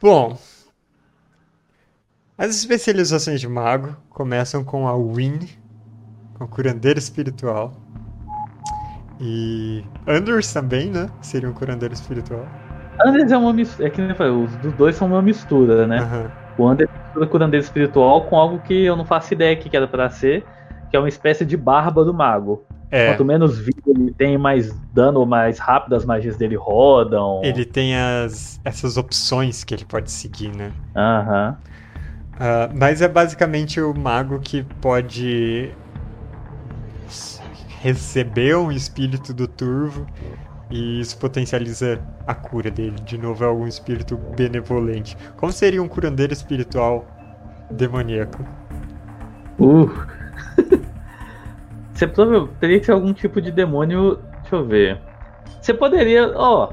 Bom, as especializações de mago começam com a Win, com a curandeira espiritual. E Anders também, né? Seria um curandeiro espiritual. Anders é uma mistura. É que nem falei, os dois são uma mistura, né? Aham. O Anders mistura curandeiro espiritual com algo que eu não faço ideia que era pra ser, que é uma espécie de barba do mago. É, Quanto menos vida ele tem, mais dano, mais rápido as magias dele rodam. ele tem as, essas opções que ele pode seguir, né? Aham. Ah, mas é basicamente o mago que pode receber um espírito do turvo e isso potencializa a cura dele. De novo, é algum espírito benevolente. Como seria um curandeiro espiritual demoníaco? Uh. Você prova- teria que ser algum tipo de demônio. Deixa eu ver. Você poderia. Ó,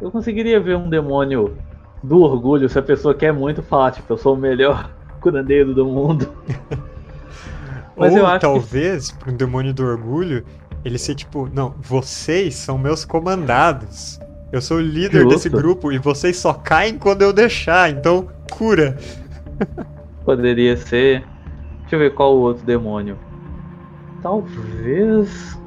eu conseguiria ver um demônio do orgulho se a pessoa quer muito falar, tipo, eu sou o melhor curandeiro do mundo. Mas Ou eu acho que- talvez, para um demônio do orgulho, ele ser tipo: Não, vocês são meus comandados. Eu sou o líder desse Justo. grupo e vocês só caem quando eu deixar, então cura. Poderia ser. Deixa eu ver qual o outro demônio. Talvez.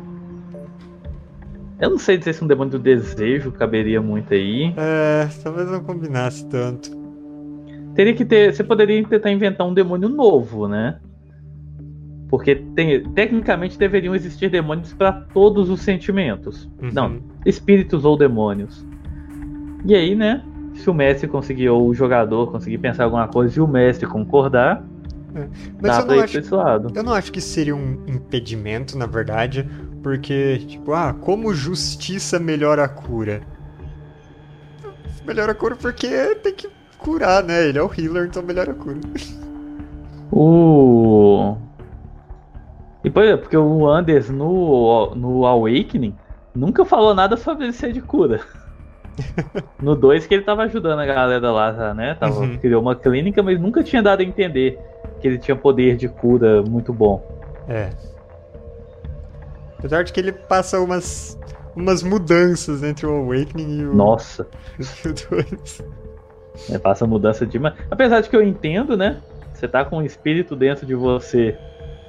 Eu não sei dizer se um demônio do desejo caberia muito aí. É, talvez não combinasse tanto. Teria que ter. Você poderia tentar inventar um demônio novo, né? Porque tem- tecnicamente deveriam existir demônios para todos os sentimentos. Uhum. Não, espíritos ou demônios. E aí, né? Se o mestre conseguir, ou o jogador conseguir pensar alguma coisa e o mestre concordar, Mas dá eu não, acho, eu não acho que seria um impedimento, na verdade, porque, tipo, ah, como justiça melhora a cura? Melhora a cura porque tem que curar, né? Ele é o healer, então melhora a cura. O. E por exemplo, porque o Anders no, no Awakening nunca falou nada sobre ele ser de cura. no 2 que ele tava ajudando a galera lá, né? Tava, Uhum. Criou uma clínica, mas nunca tinha dado a entender que ele tinha poder de cura muito bom. É. Apesar de que ele passa umas, umas mudanças entre o Awakening e o, Nossa, e o 2. né, passa mudança demais. Apesar de que eu entendo, né? Você tá com um espírito dentro de você,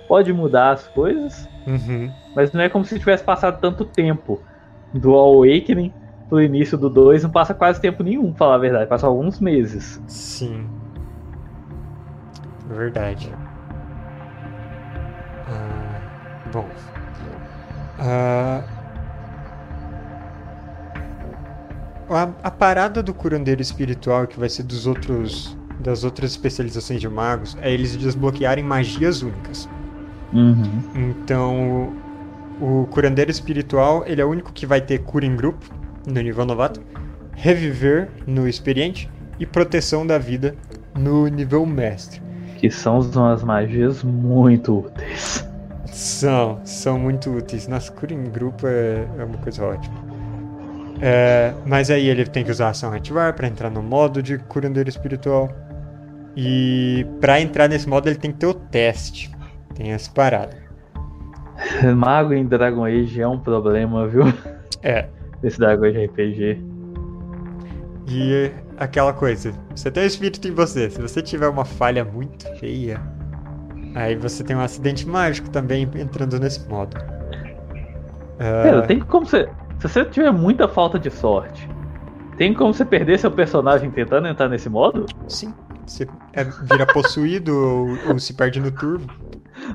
pode mudar as coisas. Uhum. Mas não é como se tivesse passado tanto tempo do Awakening pro início do 2, não passa quase tempo nenhum, pra falar a verdade, passa alguns meses. Sim. Verdade. Ah, bom. Ah, a, a parada do curandeiro espiritual, que vai ser dos outros. Das outras especializações de magos, é eles desbloquearem magias únicas. Uhum. Então, o curandeiro espiritual, ele é o único que vai ter cura em grupo, no nível novato, reviver no experiente e proteção da vida no nível mestre. Que são umas magias muito úteis. São, são muito úteis. Nossa, cura em grupo é, é uma coisa ótima. É, mas aí ele tem que usar a ação ativar para entrar no modo de curandeiro espiritual. E para entrar nesse modo ele tem que ter o teste. Tem essa parada. Mago em Dragon Age é um problema, viu? É, Esse Dragon Age RPG. E aquela coisa, você tem um espírito em você. Se você tiver uma falha muito feia, aí você tem um acidente mágico também entrando nesse modo. Pera, tem como você. Se você tiver muita falta de sorte, tem como você perder seu personagem tentando entrar nesse modo? Sim, você é- vira possuído ou, ou se perde no turbo.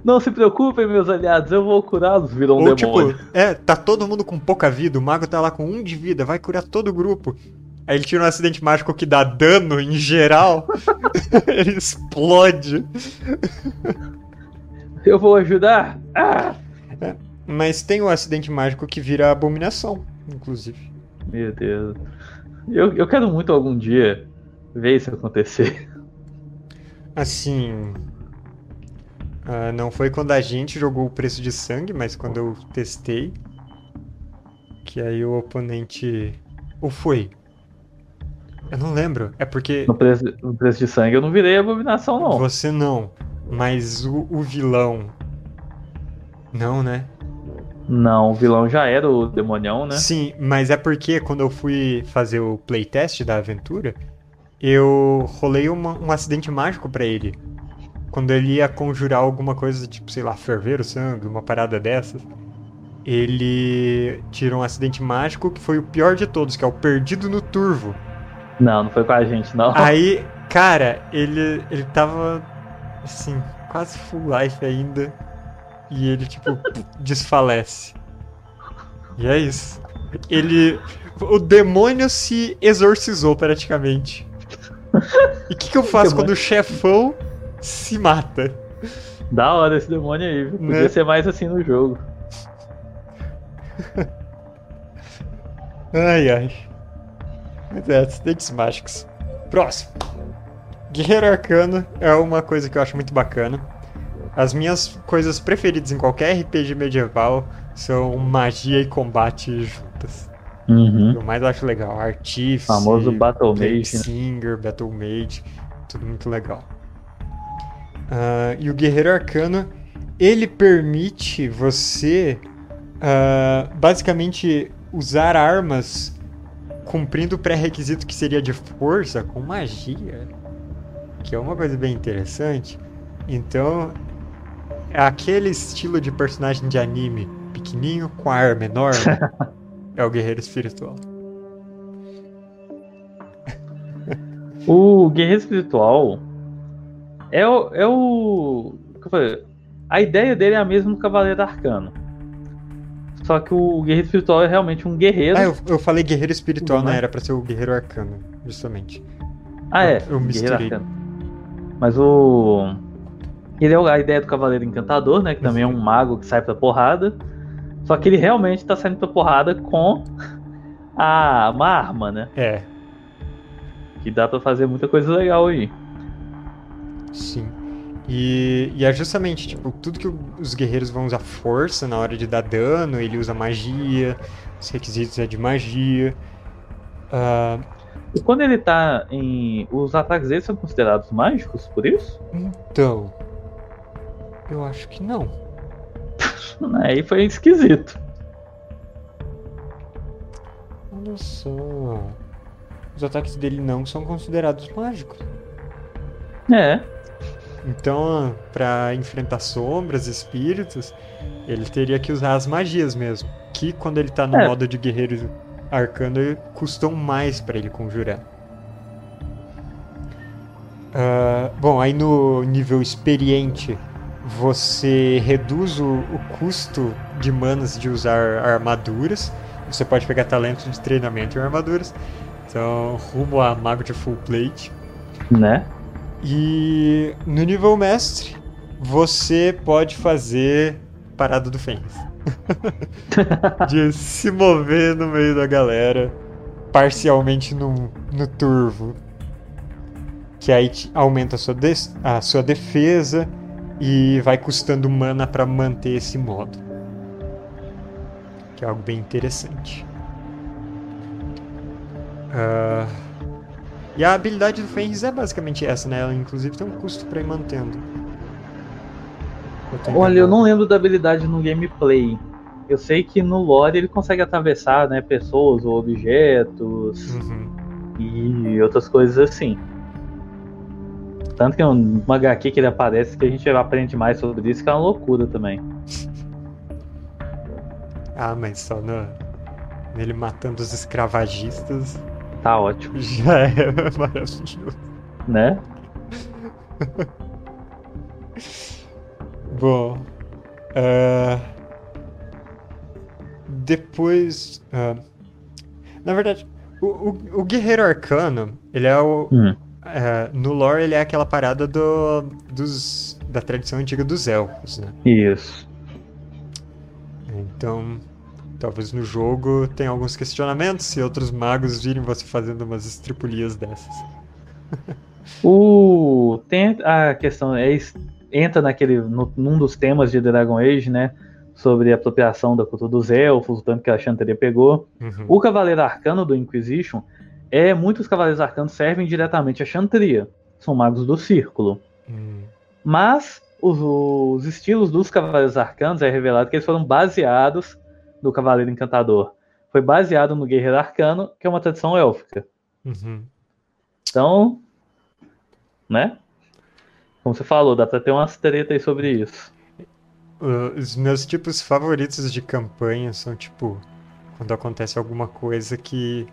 Não se preocupem, meus aliados, eu vou curá-los, virou um ou demônio. tipo, é, tá todo mundo com pouca vida, o mago tá lá com um de vida, vai curar todo o grupo. Aí ele tira um acidente mágico que dá dano em geral, ele explode. Eu vou ajudar! Ah! Mas tem o acidente mágico que vira abominação, inclusive. Meu Deus. Eu, eu quero muito algum dia ver isso acontecer. Assim. Ah, não foi quando a gente jogou o preço de sangue, mas quando eu testei. Que aí o oponente. Ou foi? Eu não lembro. É porque No preço, no preço de sangue eu não virei abominação, não. você não. Mas o, o vilão. Não, né? Não, o vilão já era o demonião, né? Sim, mas é porque quando eu fui fazer o playtest da aventura, eu rolei uma, um acidente mágico pra ele. Quando ele ia conjurar alguma coisa, tipo, sei lá, ferver o sangue, uma parada dessas. Ele tirou um acidente mágico que foi o pior de todos, que é o perdido no turvo. Não, não foi com a gente, não. Aí, cara, ele, ele tava assim, quase full life ainda. E ele, tipo, desfalece. E é isso. Ele. O demônio se exorcizou praticamente. E o que, que eu faço quando o chefão se mata? Da hora esse demônio aí, viu? Podia Né? ser mais assim no jogo. Ai, ai. Mas é, acidentes mágicos. Próximo. Guerreiro Arcano é uma coisa que eu acho muito bacana. As minhas coisas preferidas em qualquer RPG medieval são magia e combate juntas. Uhum. Eu mais acho legal. Artífice, Famoso Battle Mage, né? Singer, Battle Mage, tudo muito legal. Ah, e o Guerreiro Arcano, ele permite você ah, basicamente usar armas cumprindo o pré-requisito que seria de força com magia, que é uma coisa bem interessante. Então, é aquele estilo de personagem de anime pequenininho com a arma enorme é o guerreiro espiritual. O Guerreiro Espiritual é o. É o eu a ideia dele é a mesma do Cavaleiro Arcano. Só que o Guerreiro Espiritual é realmente um guerreiro. Ah, eu, eu falei guerreiro espiritual, Tudo não bem. era pra ser o guerreiro arcano, justamente. Ah, é. eu misturei. Guerreiro Arcano. Mas o. Ele é a ideia do Cavaleiro Encantador, né? Que também é um mago que sai pra porrada. Só que ele realmente tá saindo pra porrada com a, uma arma, né? É, Que dá pra fazer muita coisa legal aí. Sim. E, e é justamente, tipo, tudo que os guerreiros vão usar força na hora de dar dano, ele usa magia, os requisitos é de magia. Ah, E quando ele tá em. Os ataques dele são considerados mágicos, por isso? então. Eu acho que não. Aí foi esquisito. Olha só. Os ataques dele não são considerados mágicos. É. Então, pra enfrentar sombras, espíritos, ele teria que usar as magias mesmo. Que quando ele tá no É. modo de guerreiro arcano, custam mais pra ele conjurar. Ah, bom, aí no nível experiente, você reduz o, o custo de manas de usar armaduras. Você pode pegar talento de treinamento em armaduras. Então, rumo a mago de full plate. Né? E no nível mestre, você pode fazer parada do Fênix. de se mover no meio da galera, parcialmente no, no turvo. Que aí aumenta a sua, a sua defesa e vai custando mana pra manter esse modo. Que é algo bem interessante. Ah, e a habilidade do Fenris é basicamente essa, né? Ela inclusive tem um custo pra ir mantendo. Eu Olha, eu não lembro da habilidade no gameplay. Eu sei que no lore ele consegue atravessar, né, pessoas ou objetos Uhum. e outras coisas assim. Tanto que um uma HQ que ele aparece que a gente aprende mais sobre isso, que é uma loucura também. Ah, mas só no... nele matando os escravagistas Tá ótimo, já é maravilhoso. né? Bom, ah, depois, ah, na verdade, o, o, o guerreiro arcano, ele é o Hum. é, no lore ele é aquela parada do, dos da tradição antiga dos elfos, né? Isso. Então, talvez no jogo tenha alguns questionamentos se outros magos virem você fazendo umas estripulias dessas. O tem a questão é entra naquele no, num dos temas de Dragon Age, né, sobre a apropriação da cultura dos elfos, o tanto que a Chanteria pegou. Uhum. O Cavaleiro Arcano do Inquisition é muitos cavaleiros arcanos servem diretamente a Chantria. São magos do círculo. Hum, Mas os, os estilos dos Cavaleiros Arcanos é revelado que eles foram baseados no Cavaleiro Encantador. Foi baseado no Guerreiro Arcano, que é uma tradição élfica. uhum. Então, né? Como você falou, dá pra ter umas tretas aí sobre isso. Os meus tipos favoritos de campanha são tipo quando acontece alguma coisa que,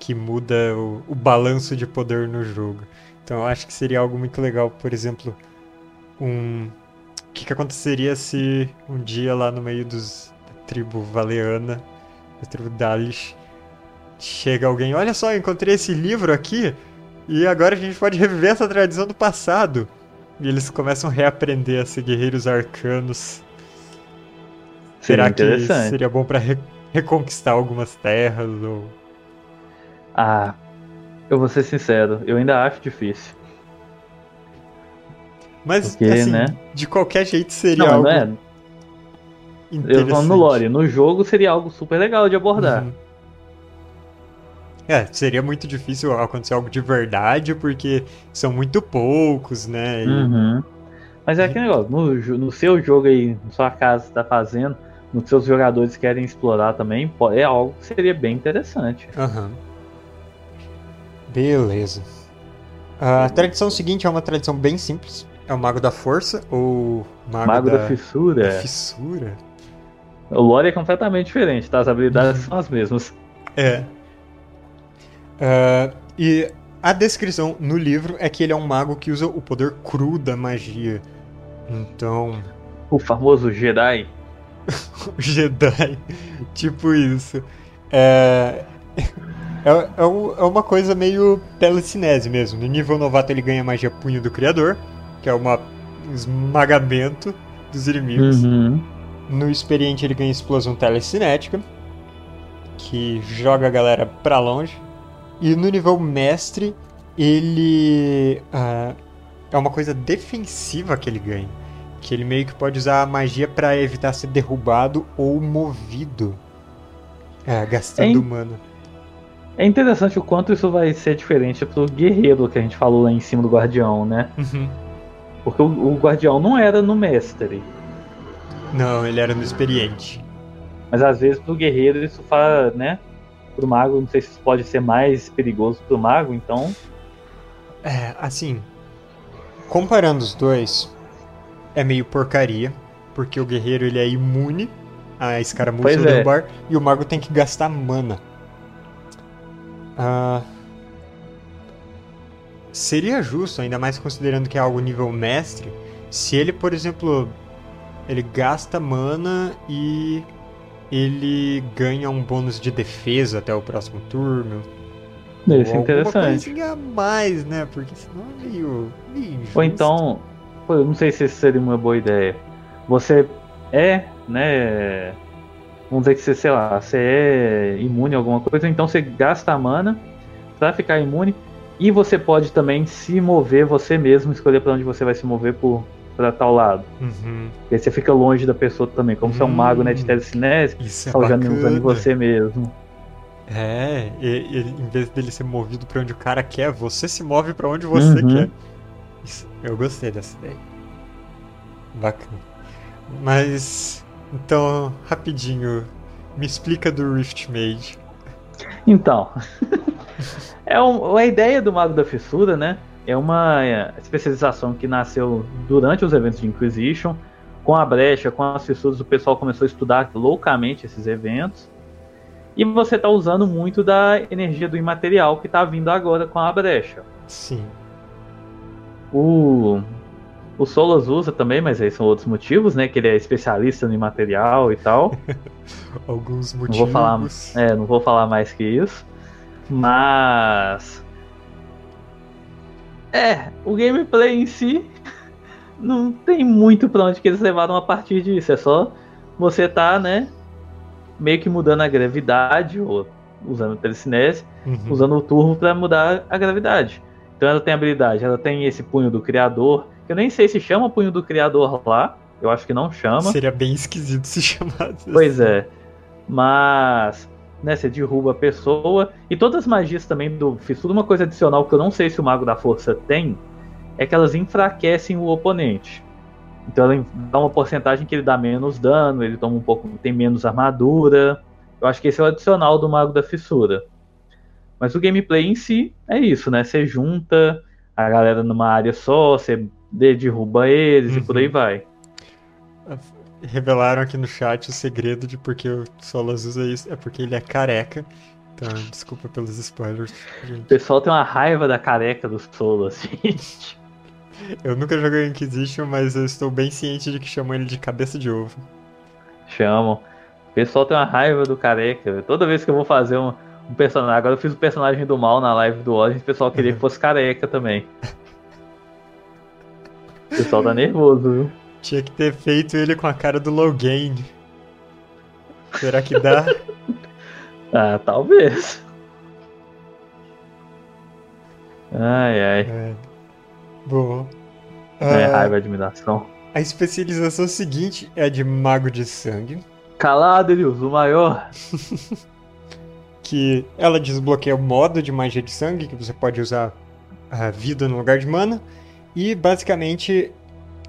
que muda o, o balanço de poder no jogo. Então eu acho que seria algo muito legal, por exemplo, um. O que, que aconteceria se um dia lá no meio dos, tribo Valeana, da tribo Dalish, chega alguém, olha só, eu encontrei esse livro aqui e agora a gente pode reviver essa tradição do passado. E eles começam a reaprender a ser guerreiros arcanos. Seria Será que seria bom para re reconquistar algumas terras ou Ah, eu vou ser sincero, eu ainda acho difícil. Mas Porque, assim, né? de qualquer jeito seria Não, algo não é. Eu falando no lore, no jogo seria algo super legal de abordar. Uhum. É, seria muito difícil acontecer algo de verdade, porque são muito poucos, né? E- Uhum. Mas é aquele negócio, no, no seu jogo aí, na sua casa que tá fazendo, nos seus jogadores querem explorar também, é algo que seria bem interessante. Aham. Beleza. A tradição seguinte é uma tradição bem simples. É o Mago da Força ou Mago, Mago da, da, Fissura. da Fissura? O lore é completamente diferente, tá? As habilidades são as mesmas. É. Ah, e a descrição no livro é que ele é um mago que usa o poder cru da magia. Então, O famoso Jedi. Jedi, tipo isso. É, é, é, é uma coisa meio telecinese mesmo. No nível novato ele ganha magia punho do criador, que é um esmagamento dos inimigos. Uhum. No experiente ele ganha explosão telecinética, que joga a galera pra longe. E no nível mestre ele ah, é uma coisa defensiva que ele ganha, que ele meio que pode usar a magia pra evitar ser derrubado ou movido, é, gastando Hein? mana. É interessante o quanto isso vai ser diferente pro guerreiro que a gente falou lá em cima do guardião, né? Uhum. Porque o, o guardião não era no mestre. Não, ele era no experiente. Mas às vezes pro guerreiro isso faz, né? Pro mago, não sei se isso pode ser mais perigoso pro mago, então. É, assim, comparando os dois, é meio porcaria, porque o guerreiro ele é imune a escaramuça Pois é. derrubar, e o mago tem que gastar mana. Ah, seria justo, ainda mais considerando que é algo nível mestre, se ele, por exemplo, ele gasta mana e ele ganha um bônus de defesa até o próximo turno. Isso Ou é interessante. a mais, né? Porque senão é meio, meio. Ou então, eu não sei se isso seria uma boa ideia. Você é, né? Vamos dizer que você, sei lá, você é imune a alguma coisa, então você gasta a mana pra ficar imune. E você pode também se mover você mesmo, escolher pra onde você vai se mover por para tal lado. Uhum. E aí você fica longe da pessoa também. Como você é um mago, né, de Hum, telecinese, Isso é tá usando, em você mesmo. É, e, e em vez dele ser movido pra onde o cara quer, você se move pra onde você Uhum. quer. Isso- eu gostei dessa ideia. Bacana. Mas, então, rapidinho, me explica do Rift Mage. Então, é um- a ideia do Mago da Fissura, né? É uma é, especialização que nasceu durante os eventos de Inquisition. Com a brecha, com as fissuras, o pessoal começou a estudar loucamente esses eventos. E você está usando muito da energia do imaterial que está vindo agora com a brecha. Sim. O, o Solas usa também, mas aí são outros motivos, né? Que ele é especialista no imaterial e tal. Alguns Não motivos. vou falar, é, não vou falar mais que isso. Mas é, o gameplay em si não tem muito pra onde que eles levaram a partir disso. É só você tá, né, meio que mudando a gravidade ou usando o telecinese, Uhum. usando o turbo pra mudar a gravidade. Então ela tem habilidade, ela tem esse punho do criador, que eu nem sei se chama punho do criador lá. Eu acho que não chama. Seria bem esquisito se chamasse Pois assim. é. Mas, né, você derruba a pessoa. E todas as magias também do Fissura, uma coisa adicional que eu não sei se o Mago da Força tem, é que elas enfraquecem o oponente. Então ela dá uma porcentagem que ele dá menos dano, ele toma um pouco, tem menos armadura. Eu acho que esse é o adicional do Mago da Fissura. Mas o gameplay em si é isso, né? Você junta a galera numa área só, você derruba eles Uhum. e por aí vai. Revelaram aqui no chat o segredo de porque o Solas usa isso. É porque ele é careca. Então, desculpa pelos spoilers, O gente. pessoal tem uma raiva da careca do Solo, assim. Eu nunca joguei Inquisition, mas eu estou bem ciente de que chamam ele de cabeça de ovo. Chamam. O pessoal tem uma raiva do careca. Toda vez que eu vou fazer um, um personagem. Agora eu fiz o personagem do mal na live do Odyssey, o pessoal queria que fosse careca também. O pessoal tá nervoso, viu? Tinha que ter feito ele com a cara do Logain. Será que dá? Ah, talvez. Ai, ai. É. Bom. É, ah, raiva e admiração. a especialização seguinte é a de Mago de Sangue. Calado, Elius, o maior. que ela desbloqueia o modo de magia de sangue, que você pode usar a vida no lugar de mana. E basicamente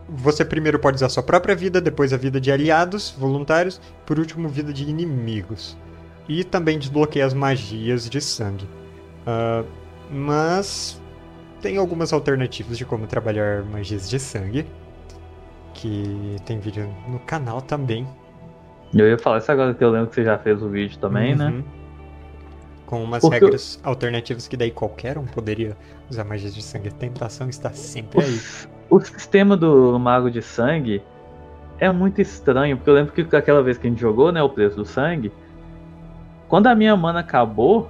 você primeiro pode usar sua própria vida, depois a vida de aliados, voluntários, por último vida de inimigos. E também desbloqueia as magias de sangue. Ah, mas tem algumas alternativas de como trabalhar magias de sangue. Que tem vídeo no canal também. Eu ia falar isso agora que eu lembro que você já fez o vídeo também, né? Com umas Porque eu- regras alternativas que daí qualquer um poderia usar magias de sangue. A tentação está sempre aí. O sistema do Mago de Sangue é muito estranho, porque eu lembro que aquela vez que a gente jogou, né, o preço do sangue, quando a minha mana acabou,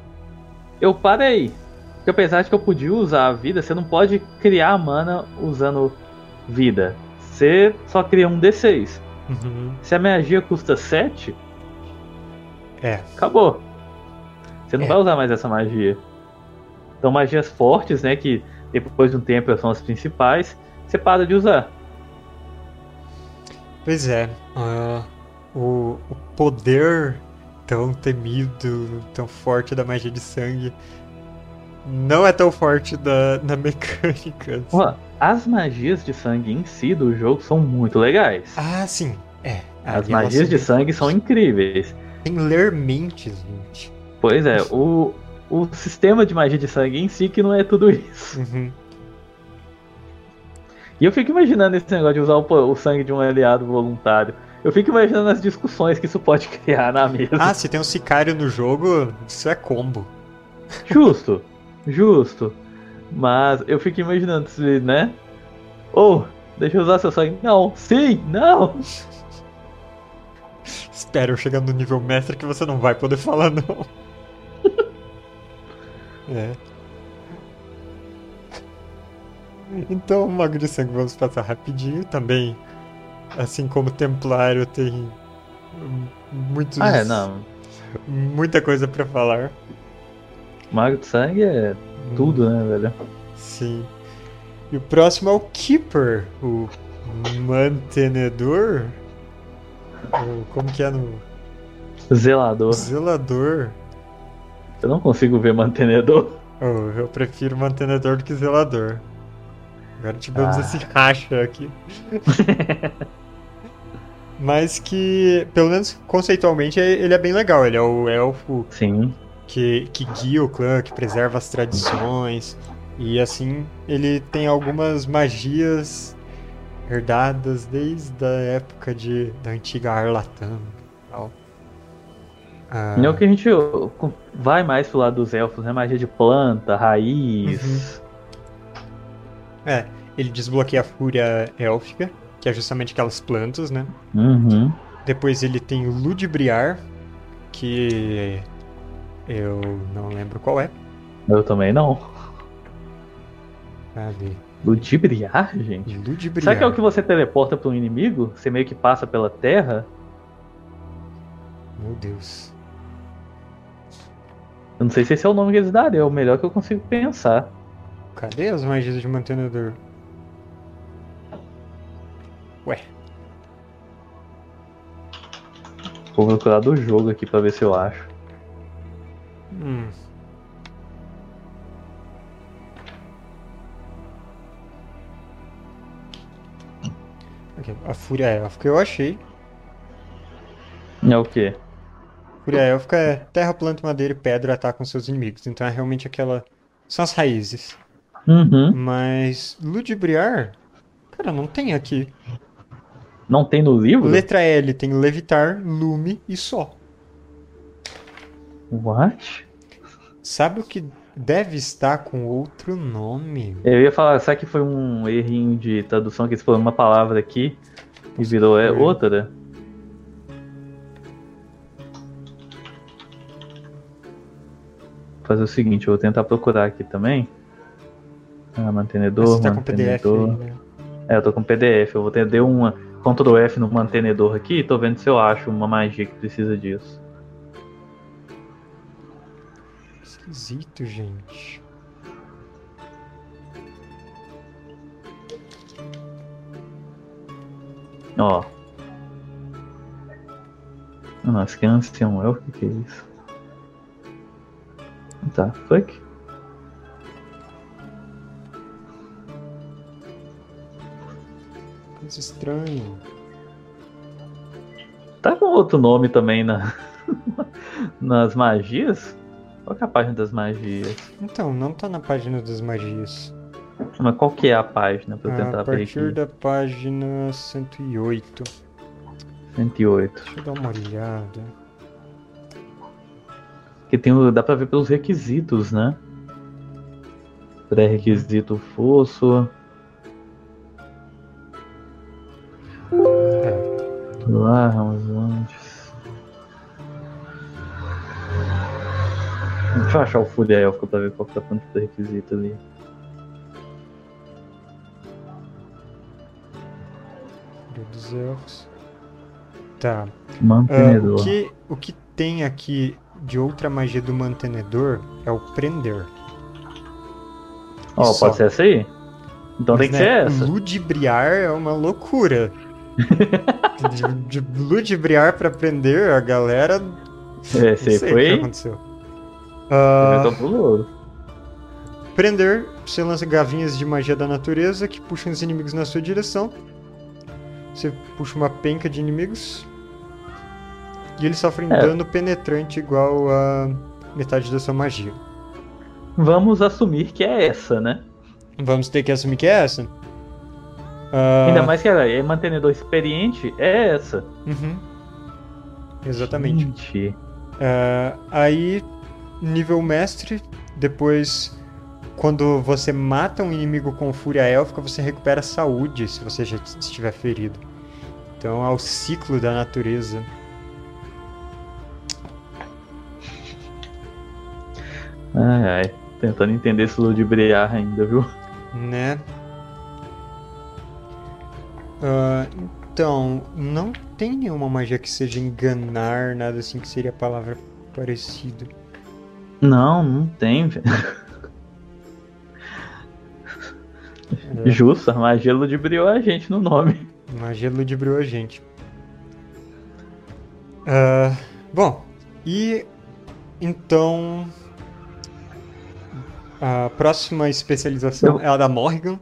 eu parei. Porque apesar de que eu podia usar a vida, você não pode criar mana usando vida. Você só cria um D6. Uhum. Se a magia custa 7, É, acabou. Você não É. vai usar mais essa magia. Então magias fortes, né, que depois de um tempo são as principais, você para de usar. pois é. ah, o, o poder tão temido, tão forte da magia de sangue não é tão forte da, da mecânica. Ó, As magias de sangue em si do jogo são muito legais. Ah, sim. É. As ali magias de são sangue são incríveis. Tem ler mentes, gente. Pois é, o, o sistema de magia de sangue em si que não é tudo isso. Uhum. E eu fico imaginando esse negócio de usar o, o sangue de um aliado voluntário. Eu fico imaginando as discussões que isso pode criar na mesa. Ah, se tem um sicário no jogo, isso é combo. Justo, justo. Mas eu fico imaginando se, né? Ou, deixa eu usar seu sangue. Não, sim, não. Espera eu chegar no nível mestre que você não vai poder falar, não. É. Então, Mago de Sangue, vamos passar rapidinho também. Assim como Templário tem hum, muitos, Ah, é, não. muita coisa pra falar. Mago de sangue é tudo, né, velho? Sim. E o próximo é o Keeper, o mantenedor. O- como que é no Zelador. zelador? Eu não consigo ver mantenedor. Oh, eu prefiro mantenedor do que zelador. Agora tivemos Ah. esse racha aqui. Mas que, pelo menos conceitualmente, é- ele é bem legal. Ele é o elfo Sim. que, que guia o clã, que preserva as tradições. E assim, ele tem algumas magias herdadas desde a época de, da antiga Arlatan. e tal. Ah, Não que a gente vai mais pro lado dos elfos, né? Magia de planta, raiz. É, ele desbloqueia a fúria élfica, que é justamente aquelas plantas, né? Uhum. Depois ele tem o Ludibriar, que eu não lembro qual é. Eu também não. Cadê? Ludibriar, gente? Ludibriar. Será que é o que você teleporta para um inimigo? Você meio que passa pela terra? Meu Deus. Eu não sei se esse é o nome que eles dariam, é o melhor que eu consigo pensar. Cadê as magias de mantenedor? Ué, Vou procurar do jogo aqui pra ver se eu acho. hum. A fúria élfica eu achei. É o quê? Fúria élfica é terra, planta, madeira e pedra atacam seus inimigos. Então é realmente aquela. São as raízes. Uhum. Mas ludibriar. Cara, não tem aqui. Não tem no livro? Letra L tem levitar, lume e só. What? Sabe o que deve estar com outro nome? Eu ia falar, será que foi um errinho de tradução que eles falaram uma palavra aqui e virou é, outra? Fazer o seguinte, eu vou tentar procurar aqui também. Ah, mantenedor, Você tá com PDF mantenedor. aí, né? É, eu tô com PDF. Eu vou ter deu uma Ctrl F no mantenedor aqui e tô vendo se eu acho uma magia que precisa disso. Esquisito, gente. Ó. Ah, Nossa, que ancião é o que que é isso? Tá, fuck. Coisa estranha. Tá com outro nome também na nas magias? Qual que é a página das magias? Então, não tá na página das magias. Mas qual que é a página pra eu tentar a partir da página 108. 108. Deixa eu dar uma olhada. Que tem dá pra ver pelos requisitos, né? Pré-requisito fosso. É, Lá, vamos antes. Deixa eu achar o Fúria Élfica pra ver qual que tá falando do requisito ali. Dos elfos. Tá. Mantenedor. o, que, o que tem aqui de outra magia do mantenedor é o prender. Ó, só. pode ser essa aí? Então tem que Mas, ser né, essa. Ludibriar é uma loucura. de, de ludibriar pra prender a galera. É, Não sei o que foi. aconteceu. Puloso. Prender, você lança gavinhas de magia da natureza que puxam os inimigos na sua direção. Você puxa uma penca de inimigos. E eles sofrem É. dano penetrante igual a metade da sua magia. Vamos assumir que é essa, né? Vamos ter que assumir que é essa. Ah, Ainda mais que ela é mantenedor experiente, é essa. uhum. Exatamente. Gente. Ah, aí, nível mestre, depois, quando você mata um inimigo com fúria élfica, você recupera saúde se você já estiver ferido. Então é o ciclo da natureza. Ai, ai. Tentando entender esse ludibriar ainda, viu? Né? Ah, então, não tem nenhuma magia que seja enganar, nada assim que seria a palavra parecida. Não, não tem, velho. É, Justo, a magia ludibriou a gente no nome. magia ludibriou a gente. Ah, bom, e então. A próxima especialização Eu- é a da Morrigan.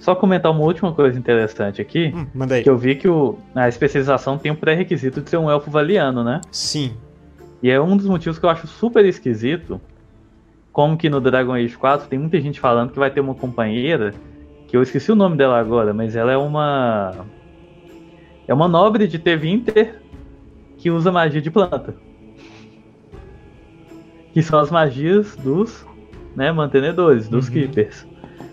Só comentar uma última coisa interessante aqui. Hum, manda aí. Que eu vi que o, a especialização tem um pré-requisito de ser um elfo valiano, né? Sim. E é um dos motivos que eu acho super esquisito. Como que no Dragon Age 4 tem muita gente falando que vai ter uma companheira, que eu esqueci o nome dela agora, mas ela é uma. É uma nobre de Tevinter que usa magia de planta. Que são as magias dos né, mantenedores, dos Uhum. keepers.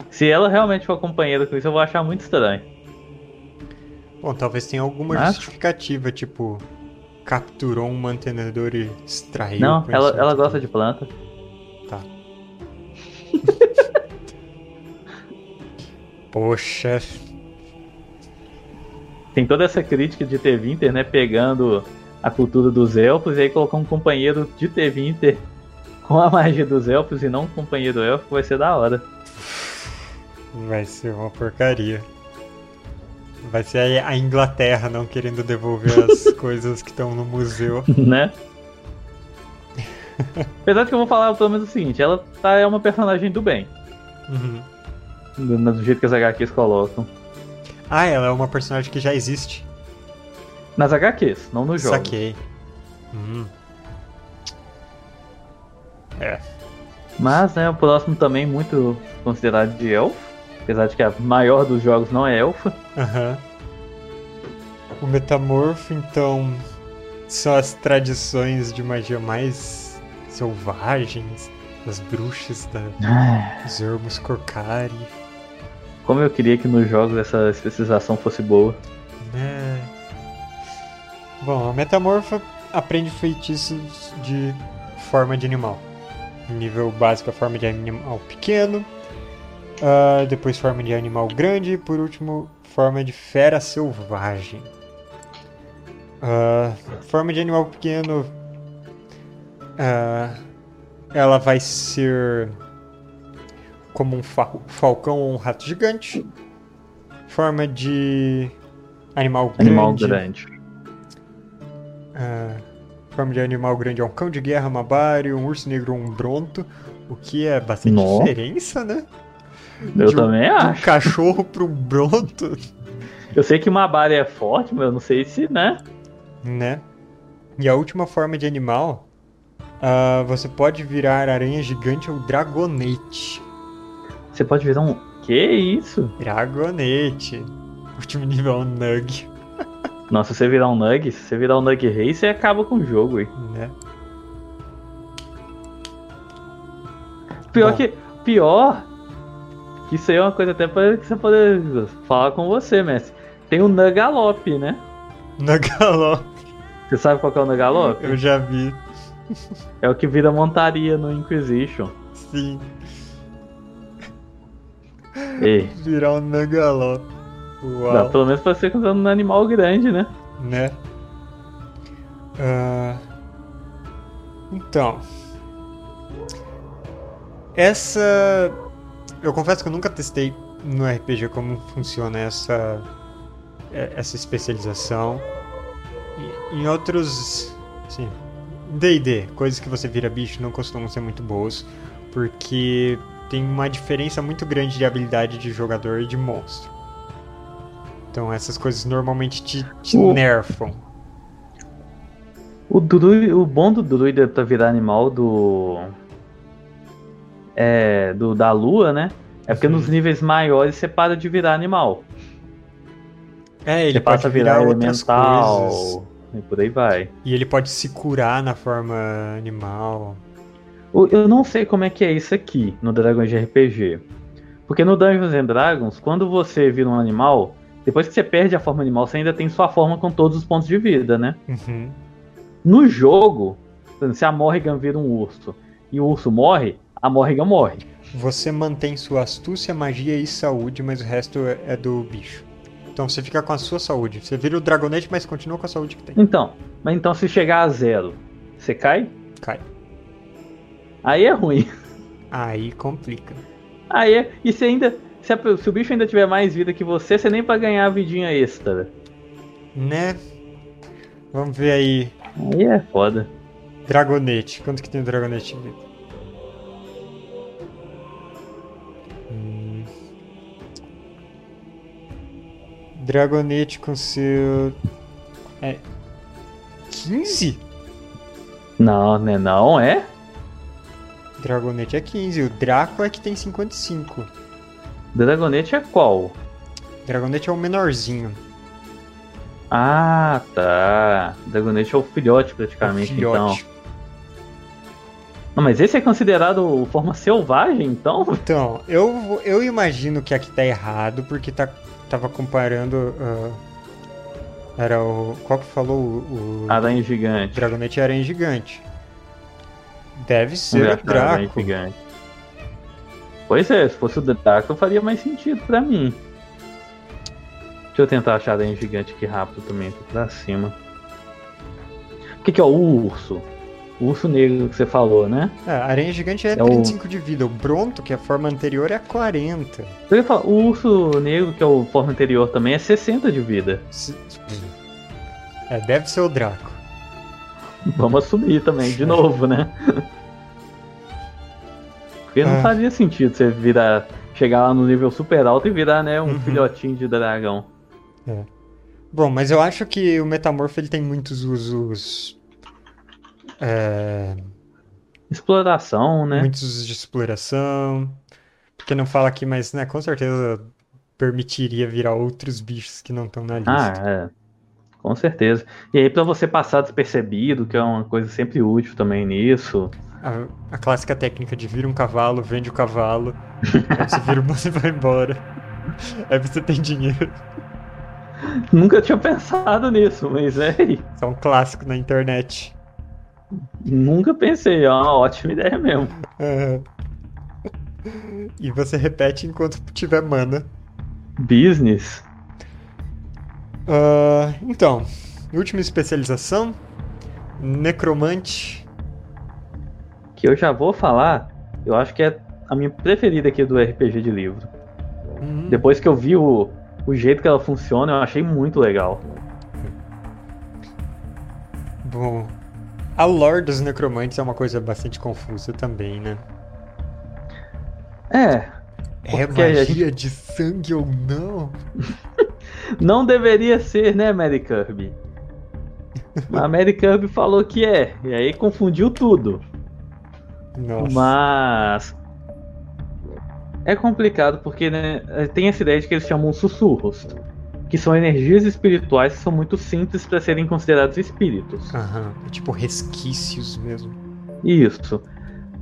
Se ela realmente for companheira com isso, eu vou achar muito estranho. Bom, talvez tenha alguma Mas- justificativa, tipo, capturou um mantenedor e extraiu. Não, ela, ela gosta dele. de planta. Tá. Poxa. Tem toda essa crítica de Tevinter, né? Pegando a cultura dos elfos e aí colocar um companheiro de Tevinter com a magia dos elfos e não um companheiro elfo vai ser da hora. Vai ser uma porcaria. Vai ser a Inglaterra não querendo devolver as coisas que estão no museu. né? Apesar de que eu vou falar pelo menos o seguinte, ela tá, é uma personagem do bem, Uhum. do, do jeito que as HQs colocam. Ah, ela é uma personagem que já existe. Nas HQs, não nos jogos. Saquei. Hum. É. Mas, né, o próximo também muito considerado de elfo. Apesar de que a maior dos jogos não é elfa. Aham. O metamorfo, então, são as tradições de magia mais selvagens, das bruxas, da, dos ermos Korkari, Como eu queria que nos jogos essa especialização fosse boa. né? Bom, a metamorfa aprende feitiços de forma de animal. Nível básico, a forma de animal pequeno. ah, depois, forma de animal grande. E por último, forma de fera selvagem. Ah, forma de animal pequeno. ah, ela vai ser como um fa- falcão ou um rato gigante. Forma de animal grande. Animal grande. Ah, forma de animal grande é um cão de guerra, uma bari, um urso negro um bronto. O que é bastante Nó. diferença, né? Eu De um- também um acho. cachorro pro bronto, Eu sei que uma bala é forte, mas eu não sei se, né? né? E a última forma de animal, ah, você pode virar aranha gigante ou dragonete. Você pode virar um. Que isso? Dragonete. Último nível é um Nug, Nossa, se você virar um Nug, se você virar um Nug Rei, você acaba com o jogo, hein? né? Pior Bom. que. Pior. Que isso aí é uma coisa até pra você poder falar com você, mestre. Tem o Nugalope, né? Nugalop, Você sabe qual que é o Nugalope? eu já vi. É o que vira montaria no Inquisition. Sim, Ei, virar um Nugalop. Uau. pelo menos pra você usando um animal grande, né? né? Ah, então, essa eu confesso que eu nunca testei no RPG como funciona essa é- essa especialização. E- Em outros, sim, D&D, coisas que você vira bicho não costumam ser muito boas, porque tem uma diferença muito grande de habilidade de jogador e de monstro. Então essas coisas normalmente te, te O- nerfam. O, druid, o bom do druida pra virar animal do. É. Do, da lua, né? É porque Uhum. nos níveis maiores você para de virar animal. É, ele você passa a virar, virar elemental. coisas. E por aí vai. E ele pode se curar na forma animal. Eu não sei como é que é isso aqui no Dragões de RPG. Porque no Dungeons and Dragons, quando você vira um animal, depois que você perde a forma animal, você ainda tem sua forma com todos os pontos de vida, né? Uhum. No jogo, se a Morrigan vira um urso e o urso morre, a Morrigan morre. Você mantém sua astúcia, magia e saúde, mas o resto é é do bicho. Então você fica com a sua saúde. Você vira o dragonete, mas continua com a saúde que tem. Então, mas então se chegar a zero, você cai? Cai. Aí é ruim. Aí complica. Aí é, e se ainda se, a- se o bicho ainda tiver mais vida que você, você nem pra ganhar a vidinha extra. Né? Vamos ver aí. Aí é foda. Dragonete. Quanto que tem o dragonete de vida? Hum. Dragonete com seu. É. 15? Não, né não, é? Dragonete é 15. O Draco é que tem 55. Dragonete é qual? Dragonete é o menorzinho. Ah, tá. Dragonete é o filhote praticamente, o filhote. então. Não, mas esse é considerado forma selvagem, então? Então, eu, eu imagino que aqui tá errado, porque tá, tava comparando. ah, era o. Qual que falou o. o Aranha gigante. Dragonete e aranha gigante. Deve ser o a aranha Draco. gigante. Pois é, se fosse o Draco faria mais sentido pra mim. Deixa eu tentar achar a aranha gigante aqui rápido também, aqui pra cima. O que, que é o urso? O urso negro que você falou, né? É, a aranha gigante é, É o- 35 de vida. O Bronto, que é a forma anterior, é 40. Eu ia falar, o urso negro, que é o forma anterior também, é 60 de vida. Se- É, deve ser o Draco. Vamos assumir também, de novo, né? Porque não Ah. fazia sentido você virar, chegar lá no nível super alto e virar, né, um Uhum. filhotinho de dragão. Bom, mas eu acho que o Metamorfo ele tem muitos usos. É, exploração, né? Muitos de exploração. Porque não fala aqui, mas né, com certeza permitiria virar outros bichos que não estão na lista. Ah, é. Com certeza. E aí, pra você passar despercebido, que é uma coisa sempre útil também nisso. A, a clássica técnica de vira um cavalo, vende o cavalo, aí você vira o moço e vai embora. Aí você tem dinheiro. Nunca tinha pensado nisso, mas é. Isso é um clássico na internet. Nunca pensei, é uma ótima ideia mesmo. É. E você repete enquanto tiver mana. Business? Ah, então, última especialização: Necromante. Que eu já vou falar, eu acho que é a minha preferida aqui do RPG de livro. Hum, Depois que eu vi o, o jeito que ela funciona, eu achei muito legal. Bom, a lore dos necromantes é uma coisa bastante confusa também, né? É, É magia gente- de sangue ou não? não deveria ser, né, Mary Kirby? A Mary Kirby falou que é, e aí confundiu tudo. Nossa. Mas. É complicado porque né, tem essa ideia de que eles chamam sussurros, que são energias espirituais que são muito simples para serem considerados espíritos. Aham, é tipo resquícios mesmo. Isso.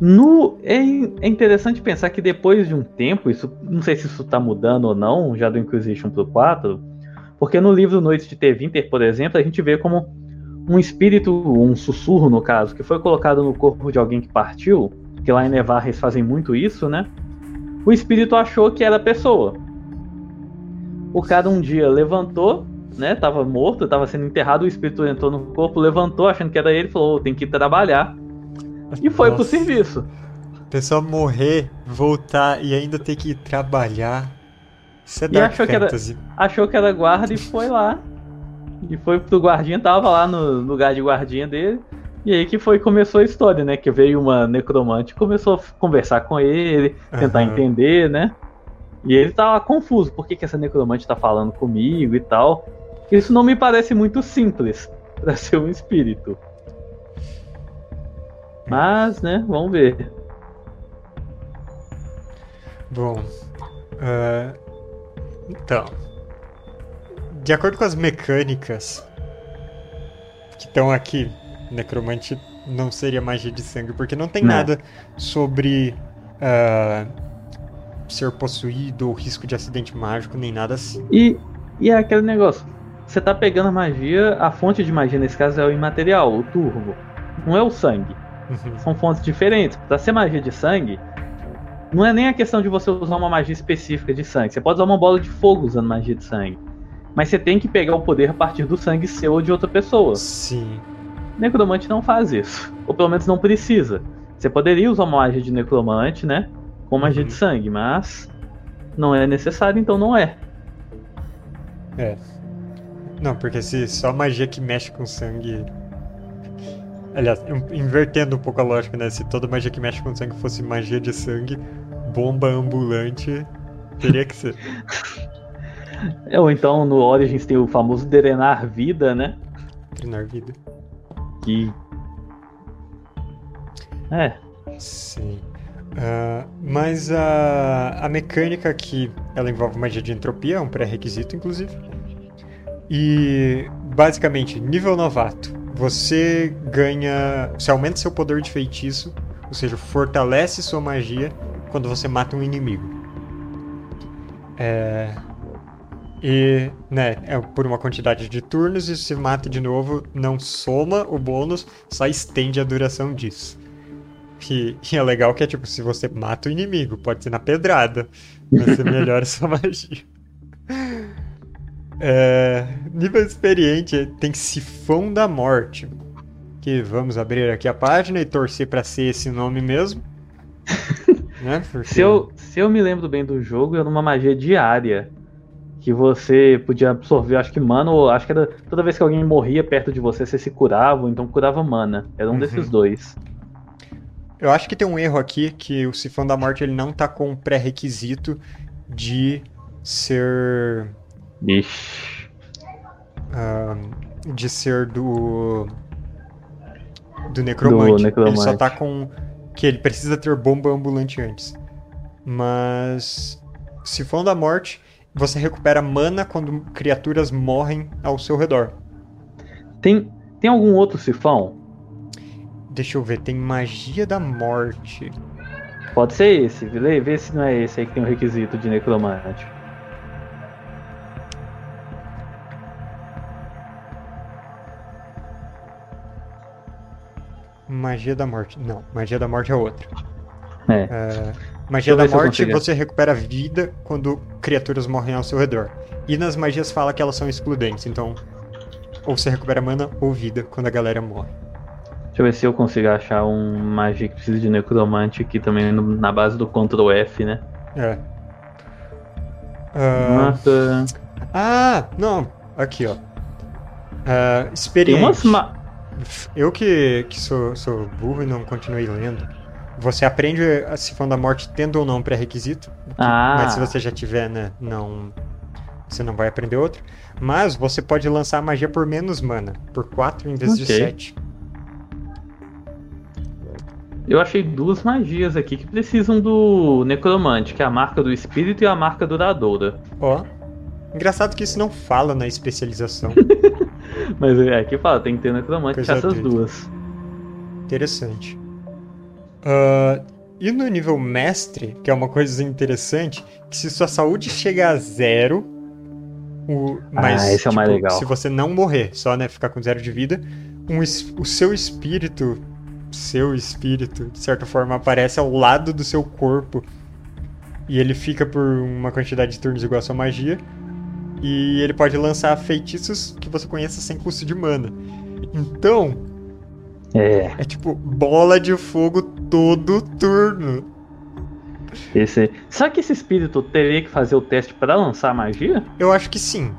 No, é, é interessante pensar que depois de um tempo, isso não sei se isso tá mudando ou não, já do Inquisition pro 4, porque no livro Noite de Tevinter, por exemplo, a gente vê como um espírito, um sussurro no caso, que foi colocado no corpo de alguém que partiu, que lá em Nevarra eles fazem muito isso, né? O espírito achou que era a pessoa. O cara um dia levantou, né? Tava morto, tava sendo enterrado, o espírito entrou no corpo, levantou achando que era ele, falou, "Ô, tem que trabalhar. E foi pro Nossa. serviço. A pessoa morrer, voltar e ainda ter que trabalhar. Isso é E Dark achou que era-. Achou que era guarda e foi lá. E foi pro guardinha, tava lá no lugar de guardinha dele. E aí que foi começou a história, né? Que veio uma necromante e começou a conversar com ele, tentar Aham. entender, né? E ele tava confuso, por que, que essa necromante tá falando comigo e tal. Isso não me parece muito simples pra ser um espírito. Mas, né, vamos ver. Bom, ah, então, de acordo com as mecânicas que estão aqui, necromante não seria magia de sangue, porque não tem Não. nada sobre ah, ser possuído ou risco de acidente mágico, nem nada assim. E, e é aquele negócio. Você tá pegando a magia, a fonte de magia nesse caso é o imaterial, o turbo. Não é o sangue. Uhum. São fontes diferentes. Pra ser magia de sangue, não é nem a questão de você usar uma magia específica de sangue. Você pode usar uma bola de fogo usando magia de sangue. Mas você tem que pegar o poder a partir do sangue seu ou de outra pessoa. Sim. Necromante não faz isso. Ou pelo menos não precisa. Você poderia usar uma magia de necromante, né? Com magia Uhum. de sangue, mas não é necessário, então não é. Não, porque se só magia que mexe com sangue. Aliás, in- invertendo um pouco a lógica, né? Se toda magia que mexe com sangue fosse magia de sangue, bomba ambulante teria que ser. É, Ou então no Origins tem o famoso drenar vida, né? Treinar vida. Que. É. Sim. Ah, mas a, a mecânica aqui, ela envolve magia de entropia, é um pré-requisito, inclusive. E basicamente, nível novato, você ganha. Você aumenta seu poder de feitiço, ou seja, fortalece sua magia quando você mata um inimigo. É. E, né, é por uma quantidade de turnos, e se mata de novo, não soma o bônus, só estende a duração disso. E, e é legal que é tipo, se você mata o inimigo, pode ser na pedrada, mas você melhora sua magia. É, nível experiente tem Sifão da Morte. Que vamos abrir aqui a página e torcer pra ser esse nome mesmo. né? Porque- Se eu, se eu me lembro bem do jogo, era uma magia diária. Que você podia absorver, acho que mana, ou acho que era toda vez que alguém morria perto de você, você se curava, ou então curava mana. Era um Uhum. desses dois. Eu acho que tem um erro aqui que o Sifão da Morte ele não tá com o pré-requisito de ser Ixi. ah, de ser do do necromante. necromante. Ele só tá com que ele precisa ter bomba ambulante antes. Mas Sifão da Morte, você recupera mana quando criaturas morrem ao seu redor. Tem, tem algum outro sifão? Deixa eu ver, tem Magia da Morte. Pode ser esse, vê, vê se não é esse aí que tem o requisito de necromante. Magia da Morte. Não, Magia da Morte é outra. É. É, Magia da Morte, você recupera vida quando criaturas morrem ao seu redor. E nas magias fala que elas são excludentes, então. Ou você recupera mana ou vida quando a galera morre. Deixa eu ver se eu consigo achar um magia que precisa de necromante aqui também no- na base do Ctrl F, né? É. Ah, Mata. ah, não. Aqui, ó. Ah, experiente. umas. Ma... Eu que, que sou, sou burro e não continuei lendo. Você aprende a Sifão da Morte tendo ou não pré-requisito. Ah. Mas se você já tiver, né, não. Você não vai aprender outro. Mas você pode lançar a magia por menos mana. Por 4 em vez de Ok. 7. Eu achei duas magias aqui que precisam do necromante, que é a marca do espírito e a marca duradoura. Ó. Engraçado que isso não fala na especialização. Mas é aqui fala, tem que ter necromante Coisa essas doida. duas. Interessante. Ah, e no nível mestre, que é uma coisa interessante, que se sua saúde chega a zero, o, mas esse é o mais tipo, legal. se você não morrer, só né, ficar com zero de vida, um o seu espírito, seu espírito, de certa forma, aparece ao lado do seu corpo e ele fica por uma quantidade de turnos igual a sua magia. E ele pode lançar feitiços que você conheça sem custo de mana. Então, É, é tipo bola de fogo todo turno. esse. Será que esse espírito teria que fazer o teste pra lançar a magia? Eu acho que sim.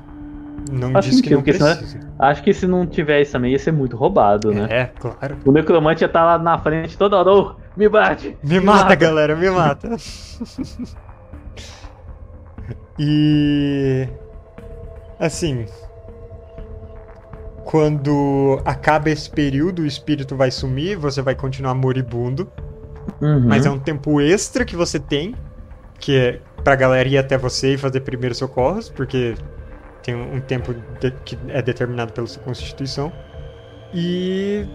Não Faz diz que sentido, não precisa. Acho que se não tiver isso também ia ser muito roubado, né? É, claro. O necromante ia estar lá na frente toda hora. "Ô, me bate! Me mata, galera, me mata. e. Assim. Quando acaba esse período, o espírito vai sumir, você vai continuar moribundo. Uhum. Mas é um tempo extra que você tem, que é pra galera ir até você e fazer primeiros socorros, porque tem um um tempo de- que é determinado pela sua constituição. E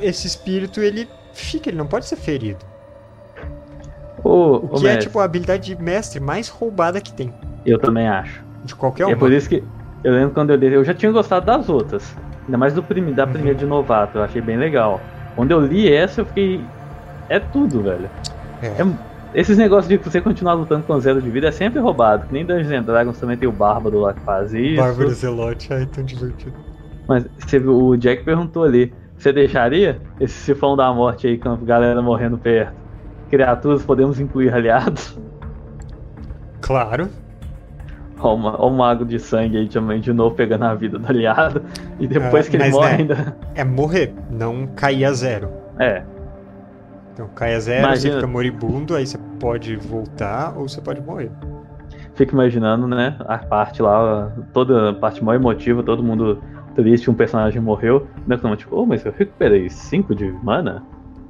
esse espírito, ele fica, ele não pode ser ferido. O que é, mestre, tipo, a habilidade de mestre mais roubada que tem. Eu também acho. De qualquer é uma. por isso que eu lembro quando eu dei. Eu já tinha gostado das outras. Ainda mais do prime, da Uhum. primeira de novato. Eu achei bem legal. Quando eu li essa, eu fiquei. É tudo, velho. É. É- esses negócios de você continuar lutando com zero de vida é sempre roubado. Que nem Dungeons and Dragons também tem o Bárbaro lá que faz isso. Bárbaro Zelote, ai, tão divertido. Mas você o Jack perguntou ali: você deixaria esse sifão da morte aí com a galera morrendo perto? Criaturas podemos incluir aliados? Claro. Ó, o ma- ó o mago de sangue aí também de novo pegando a vida do aliado. E depois Ah, que ele morre né? ainda. É morrer, não cair a zero. É, Então cai a zero, Imagina- você fica moribundo, aí você pode voltar ou você pode morrer. fico imaginando, né? A parte lá, toda a parte mó emotiva, todo mundo triste, um personagem morreu. Né, tipo, oh, mas eu recuperei 5 de mana?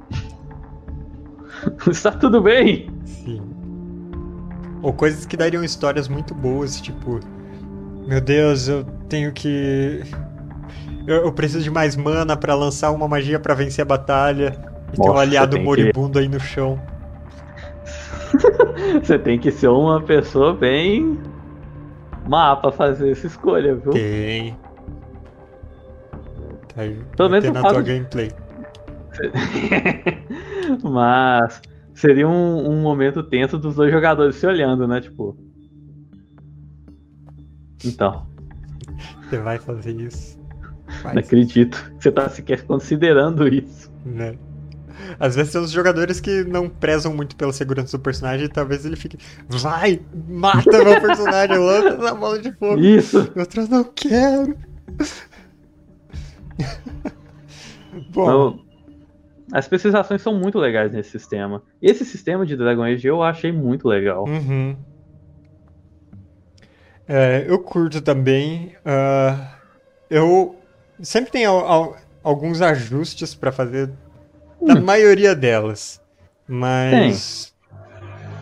Está tudo bem? Sim. Ou coisas que dariam histórias muito boas, tipo, meu Deus, eu tenho que eu, eu preciso de mais mana pra lançar uma magia pra vencer a batalha. E tem um Nossa, aliado tem que- moribundo aí no chão. Você tem que ser uma pessoa bem má pra fazer essa escolha, viu? Tem. Tá aí. Pelo menos ter na tua gameplay. Mas seria um, um momento tenso dos dois jogadores se olhando, né? Tipo. Então, Você vai fazer isso. Faz, não acredito. Você tá sequer considerando isso. né? Às vezes tem uns jogadores que não prezam muito pela segurança do personagem e talvez ele fique. Vai! Mata meu personagem, lança essa bola de fogo. Isso! E outros não quero. Bom, Então, as especializações são muito legais nesse sistema. Esse sistema de Dragon Age eu achei muito legal. uhum. É, eu curto também. ah, eu sempre tem al- al- alguns ajustes pra fazer na Hum. maioria delas. Mas.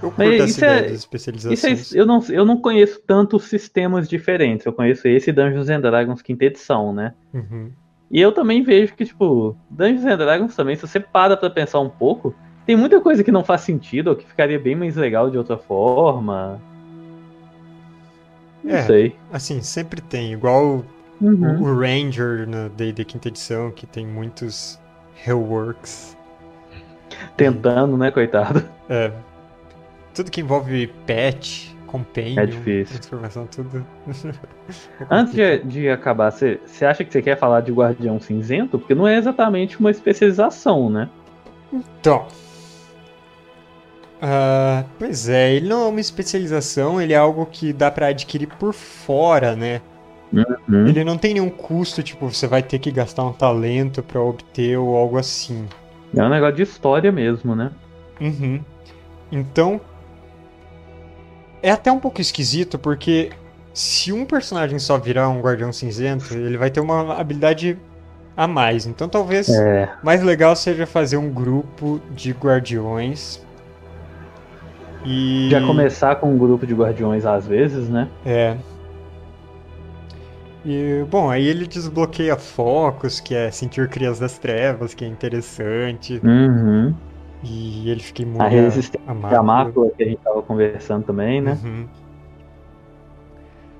Eu curto Mas essa isso ideia é- das Isso especializações. é, eu, não, eu não conheço tantos sistemas diferentes. Eu conheço esse Dungeons and Dragons quinta edição, né? Uhum. E eu também vejo que, tipo, Dungeons and Dragons também, se você para pra pensar um pouco, tem muita coisa que não faz sentido, ou que ficaria bem mais legal de outra forma. Não É. sei. Assim, sempre tem. Igual Uhum. o, o Ranger na D&D quinta edição, que tem muitos reworks. Tentando, né, coitado? É. Tudo que envolve pet, companion, É difícil. transformação, tudo. Antes de, de acabar, você acha que você quer falar de Guardião Cinzento? Porque não é exatamente uma especialização, né? Então. ah, pois é, ele não é uma especialização, ele é algo que dá pra adquirir por fora, né? Uhum. Ele não tem nenhum custo, tipo, você vai ter que gastar um talento pra obter ou algo assim. É um negócio de história mesmo, né? Uhum. Então. É até um pouco esquisito, porque se um personagem só virar um Guardião Cinzento, ele vai ter uma habilidade a mais. Então talvez É. mais legal seja fazer um grupo de guardiões. E. Já começar com um grupo de guardiões às vezes, né? É. E, bom, aí ele desbloqueia focos, que é sentir crias das trevas, que é interessante. Uhum. E ele fica imune A a- resistência a A mácula. mácula que a gente tava conversando também, né? Uhum.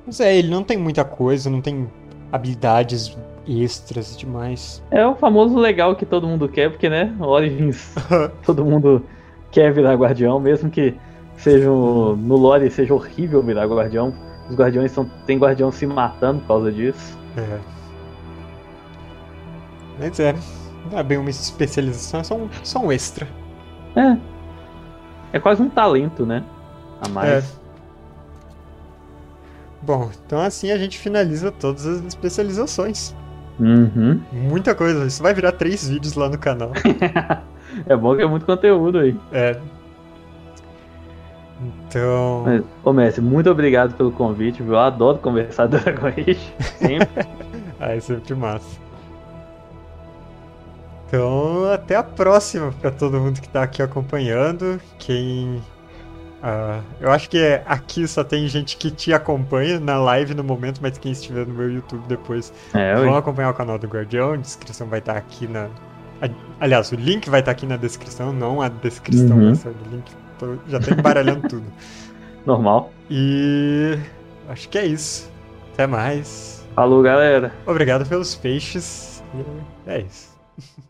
Mas é, ele não tem muita coisa, não tem habilidades extras demais. É o famoso legal que todo mundo quer, porque, né? Origins, todo mundo quer virar guardião, mesmo que seja um- no lore seja horrível virar guardião. Os guardiões são, tem guardião se matando por causa disso. É. Mas é, não é bem uma especialização, é só um, só um extra. É. É quase um talento, né? A mais. É. Bom, então assim a gente finaliza todas as especializações. Uhum. Muita coisa, isso vai virar três vídeos lá no canal. É bom que é muito conteúdo aí. É. Então. Mas, ô Messi, muito obrigado pelo convite, viu? Eu adoro conversar do Dragon Age. Sempre. Ah, é sempre massa. Então, até a próxima pra todo mundo que tá aqui acompanhando. Quem. ah, eu acho que é- aqui só tem gente que te acompanha na live no momento, mas quem estiver no meu YouTube depois É, vão acompanhar o canal do Guardião. A descrição vai estar aqui na. Aliás, o link vai estar aqui na descrição, não a descrição Uhum. ser o link. Tô- já tô embaralhando tudo. normal. E. Acho que é isso. Até mais. Falou, galera. Obrigado pelos peixes. E é isso.